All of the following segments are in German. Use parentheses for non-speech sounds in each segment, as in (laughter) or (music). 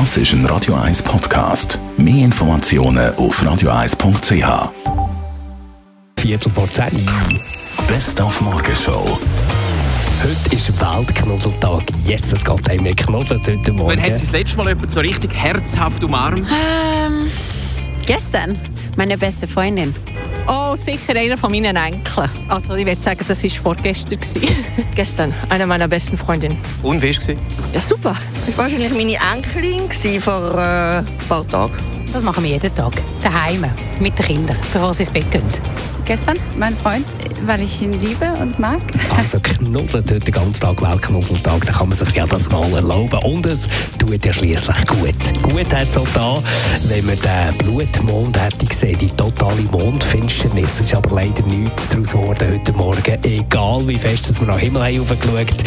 Das ist ein Radio 1 Podcast. Mehr Informationen auf radio1.ch. Viertel vor zehn. Best auf Morgenshow. Heute ist Weltknuddeltag. Yes, es geht einem nicht knuddelt heute Morgen. Wann hat sie das letzte Mal jemand so richtig herzhaft umarmt? Ähm, gestern. Meine beste Freundin. Oh, sicher einer von meinen Enkeln. Also ich würde sagen, das war vorgestern. (laughs) Gestern, einer meiner besten Freundinnen. Und wie war es? Ja, super. Das war wahrscheinlich meine Enkelin vor äh, ein paar Tagen. Das machen wir jeden Tag. Daheim. Mit den Kindern, bevor sie ins Bett gehen. Gestern mein Freund, weil ich ihn liebe und mag. Also knuddelt heute den ganzen Tag Weltknuddeltag, da kann man sich ja das mal erlauben. Und es tut ja schließlich gut. Gut hat es auch da, wenn man den Blutmond hätte gesehen, die totale Mondfinsternis. ist aber leider nichts daraus geworden heute Morgen. Egal wie fest dass wir nach Himmel haben hochgeschaut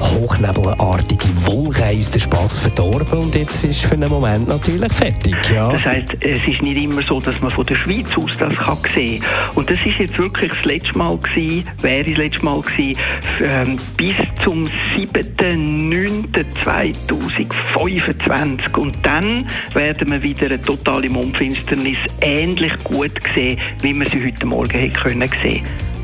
hochnebelartige Wolken haben uns den Spass verdorben und jetzt ist für einen Moment natürlich fertig. Ja. Das heisst, es ist nicht immer so, dass man von der Schweiz aus das kann sehen kann. Und das ist jetzt wirklich das letzte Mal gewesen, wäre das letzte Mal gewesen, ähm, bis zum 7.9.2025. Und dann werden wir wieder eine totale Mondfinsternis ähnlich gut sehen, wie wir sie heute Morgen hätten können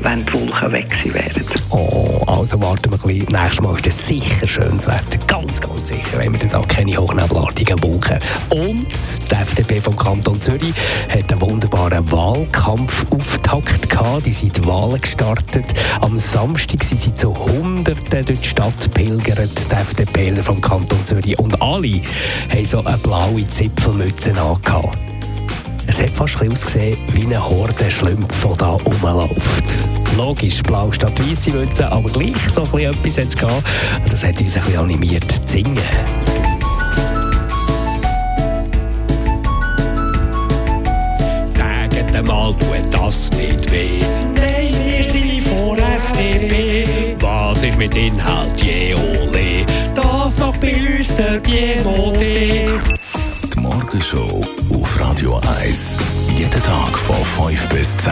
wenn die Wolken weg wären. Oh, also warten wir ein bisschen. Nächstes Mal ist es sicher schönes Wetter. Ganz, ganz sicher, wenn wir dann keine hochnebelartigen Wolken. Und die FDP vom Kanton Zürich hat einen wunderbaren Wahlkampfauftakt gehabt. Die sind die Wahlen gestartet. Am Samstag sind sie zu Hunderten durch die Stadt pilgert, die FDPler vom Kanton Zürich. Und alle haben so eine blaue Zipfelmütze angehabt. Es hat fast ausgesehen wie eine Horde Schlümpfe, die da rumläuft. Logisch, blau statt weiße Mütze, aber gleich so etwas hat es gehabt. Das hat uns ein bisschen animiert zu singen. Sagt mal, tut das nicht weh? Nein, wir sind von FDP. Was ist mit Inhalt, je ole? Das macht bei uns der Piemont. Morgenshow auf Radio 1. Jeden Tag von 5 bis 10.